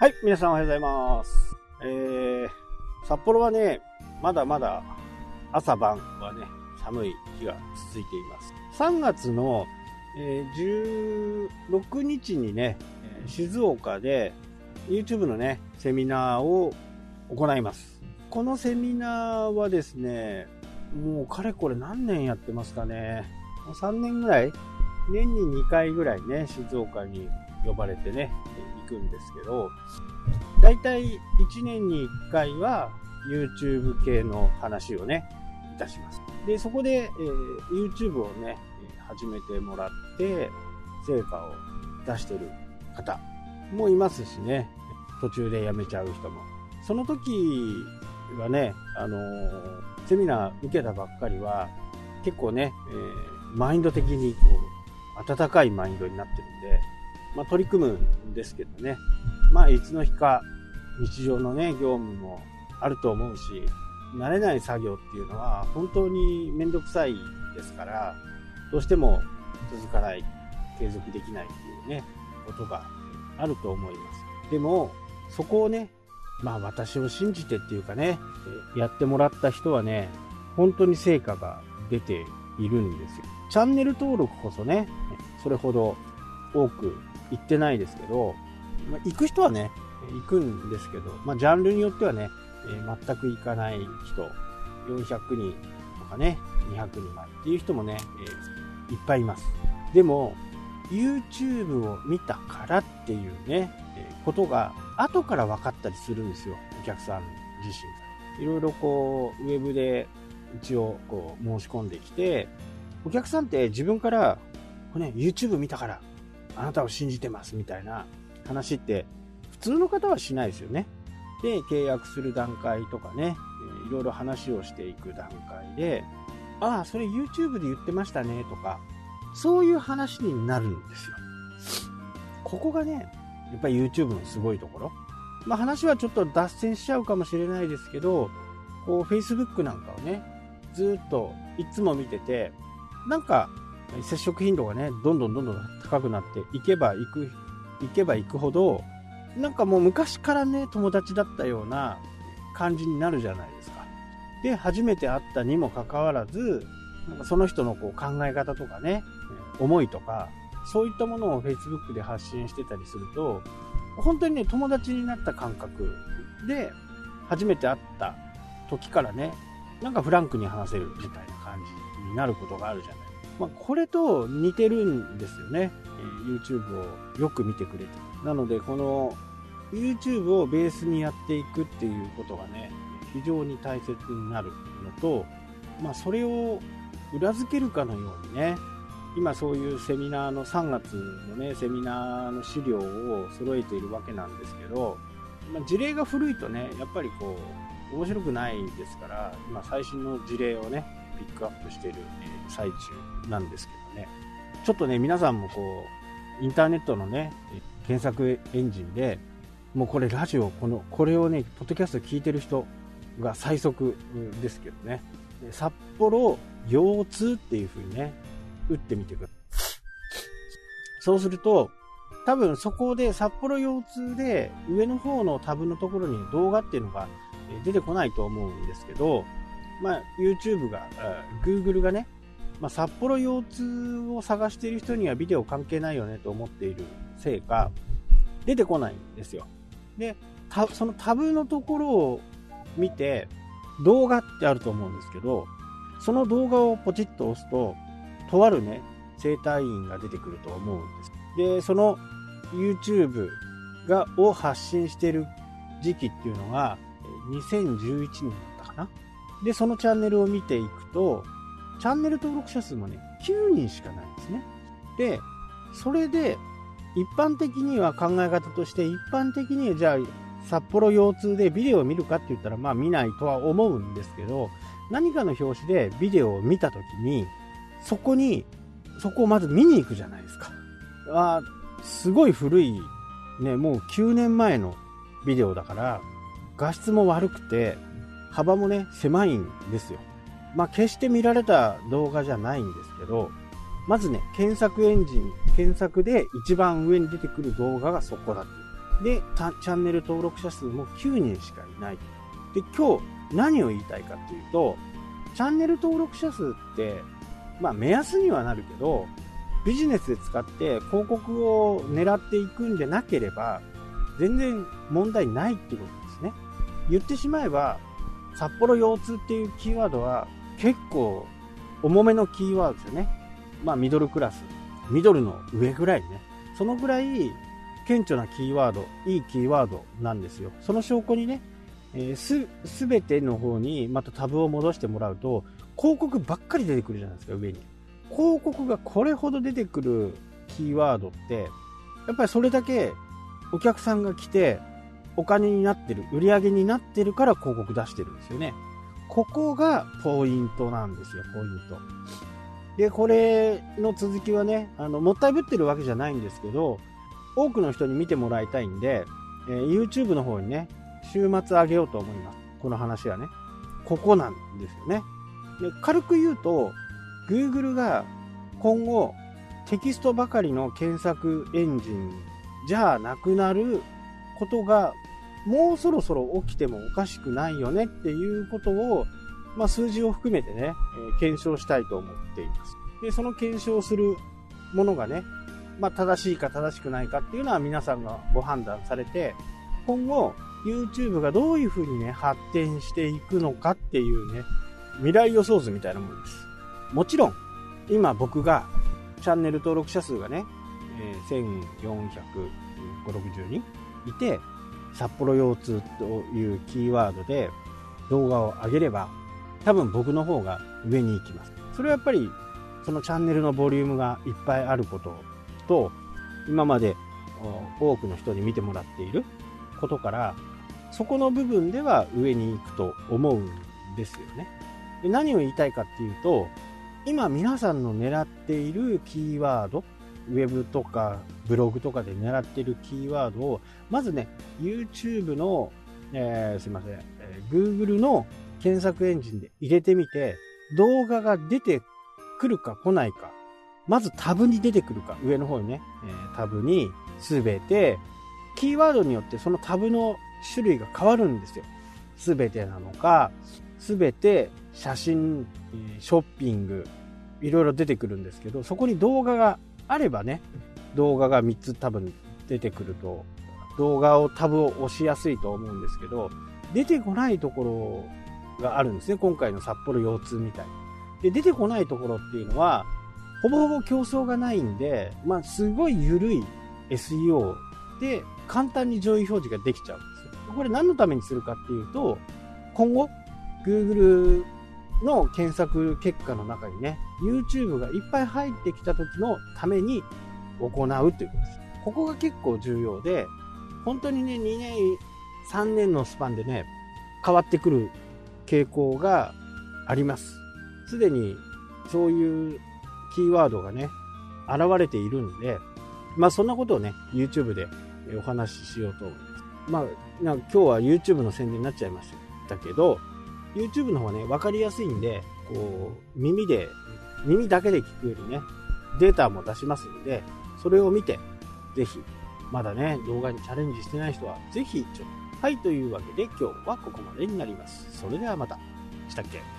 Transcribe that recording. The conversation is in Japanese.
はい、皆さんおはようございます。えー、札幌はね、まだまだ朝晩はね、寒い日が続いています。3月の、えー16日にね、えー静岡で YouTube のね、セミナーを行います。このセミナーはですね、もうかれこれ何年やってますかね。もう3年ぐらい？年に2回ぐらいね、静岡に呼ばれてね、行くんですけど、だいたい1年に1回は YouTube 系の話をね、いたします。で、そこで、えー YouTube をね、え始めてもらって、成果を出してる方もいますしね、途中で辞めちゃう人も。その時はね、あのーセミナー受けたばっかりは、結構ね、えーマインド的にこう、温かいマインドになってるんで、まあ、取り組むんですけどね、まあ、いつの日か日常のね、業務もあると思うし、慣れない作業っていうのは本当にめんどくさいですから、どうしても続かない、継続できないっていうね、ことがあると思います。でも、そこをね、まあ私を信じてっていうかね、やってもらった人はね、本当に成果が出ているんですよ。チャンネル登録こそね、それほど多く行ってないですけど、まあ、行く人はね、行くんですけど、まあ、ジャンルによってはね、えー全く行かない人、400人とかね、200人までっていう人もね、えーいっぱいいます。でも、YouTube を見たからっていうね、えーことが後から分かったりするんですよ、お客さん自身が。いろいろこう、ウェブで一応こう申し込んできて、お客さんって自分から、これね、YouTube 見たから、あなたを信じてますみたいな話って、普通の方はしないですよね。で、契約する段階とかね、いろいろ話をしていく段階で、ああ、それ YouTube で言ってましたねとか、そういう話になるんですよ。ここがね、やっぱり YouTube のすごいところ。まあ話はちょっと脱線しちゃうかもしれないですけど、こう Facebook なんかをね、ずっといつも見てて、なんか接触頻度がね、どんどんどんどん高くなっていけばいく、いけばいくほど、なんかもう昔からね、友達だったような感じになるじゃないですか。で、初めて会ったにもかかわらず、なんかその人のこう考え方とかね、思いとか、そういったものを Facebook で発信してたりすると、本当にね、友達になった感覚で、初めて会った時からね、なんかフランクに話せるみたいな感じになることがあるじゃない。まあ、これと似てるんですよね。え YouTube をよく見てくれて。なので、この YouTube をベースにやっていくっていうことがね、非常に大切になるのと、まあ、それを裏付けるかのようにね、今そういうセミナーの3月のね、セミナーの資料を揃えているわけなんですけど、まあ、事例が古いとね、やっぱりこう、面白くないですから、今最新の事例をね、ピックアップしている最中なんですけどね。ちょっとね、皆さんもこう、インターネットのね、検索エンジンで、もうこれラジオ、この、これをね、ポッドキャスト聞いてる人が最速ですけどね。札幌腰痛っていう風にね、打ってみてください。そうすると、多分そこで札幌腰痛で上の方のタブのところに動画っていうのが出てこないと思うんですけど、まあ、YouTube が、Google がね、まあ、札幌腰痛を探している人にはビデオ関係ないよねと思っているせいか、出てこないんですよ。で、そのタブのところを見て、動画ってあると思うんですけど、その動画をポチッと押すと、とあるね、整体院が出てくると思うんです。で、その YouTube がを発信している時期っていうのが、2011年だったかな？で、そのチャンネルを見ていくと、チャンネル登録者数もね、9人しかないんですね。で、それで、一般的には考え方として、一般的にじゃあ、札幌腰痛でビデオを見るかって言ったら、まあ見ないとは思うんですけど、何かの表紙でビデオを見たときに、そこに、そこをまず見に行くじゃないですか。あーすごい古い、ね、もう9年前のビデオだから、画質も悪くて、幅もね、狭いんですよ。まあ、決して見られた動画じゃないんですけど、まずね、検索エンジン、検索で一番上に出てくる動画がそこだって。で、チャンネル登録者数も9人しかいない。で、今日何を言いたいかっていうと、チャンネル登録者数って、まあ目安にはなるけど、ビジネスで使って広告を狙っていくんでなければ、全然問題ないってことですね。言ってしまえば、札幌腰痛っていうキーワードは結構重めのキーワードですよね。まあミドルクラス。ミドルの上ぐらいね。そのぐらい顕著なキーワード、いいキーワードなんですよ。その証拠にね、えー、す、すべての方にまたタブを戻してもらうと、広告ばっかり出てくるじゃないですか、上に。広告がこれほど出てくるキーワードって、やっぱりそれだけお客さんが来て、お金になってる、売り上げになってるから広告出してるんですよね。ここがポイントなんですよ、ポイント。で、これの続きはね、あの、もったいぶってるわけじゃないんですけど、多くの人に見てもらいたいんで、えー、YouTube の方にね、週末あげようと思います。この話はね。ここなんですよね。で軽く言うと、Google が今後テキストばかりの検索エンジンじゃなくなることがもうそろそろ起きてもおかしくないよねっていうことを、まあ、数字を含めてね、え、検証したいと思っています。で、その検証するものがね、まあ、正しいか正しくないかっていうのは皆さんがご判断されて、今後 YouTube がどういう風にね、発展していくのかっていうね、未来予想図みたいなものです。もちろん、今僕がチャンネル登録者数がね、えー、1450、人いて、札幌腰痛というキーワードで動画を上げれば、多分僕の方が上に行きます。それはやっぱり、そのチャンネルのボリュームがいっぱいあることと、今まで多くの人に見てもらっていることから、そこの部分では上に行くと思うんですよね。で何を言いたいかっていうと、今皆さんの狙っているキーワード、ウェブとかブログとかで狙ってるキーワードを、まずね、YouTube の、えー、すいません、えー、Google の検索エンジンで入れてみて、動画が出てくるか来ないか、まずタブに出てくるか、上の方にね、えー、タブにすべて、キーワードによってそのタブの種類が変わるんですよ。すべてなのか、すべて写真、ショッピング、いろいろ出てくるんですけど、そこに動画があればね、動画が3つ多分出てくると、動画をタブを押しやすいと思うんですけど、出てこないところがあるんですね。今回の札幌腰痛みたい。で、出てこないところっていうのは、ほぼほぼ競争がないんで、まあ、すごい緩い SEO で簡単に上位表示ができちゃうんですよ。これ何のためにするかっていうと、今後、Google の検索結果の中にね、YouTube がいっぱい入ってきた時のために行うということです。ここが結構重要で、本当にね、2年、3年のスパンでね、変わってくる傾向があります。すでにそういうキーワードがね、現れているんで、まあそんなことをね、YouTube でお話ししようと思います。まあ、今日は YouTube の宣伝になっちゃいましたけど、YouTube の方はね、わかりやすいんで、こう、耳で、耳だけで聞くよりね、データも出しますんで、それを見て、ぜひ、まだね、動画にチャレンジしてない人は、ぜひ、ちょっと。はい、というわけで今日はここまでになります。それではまた。したっけ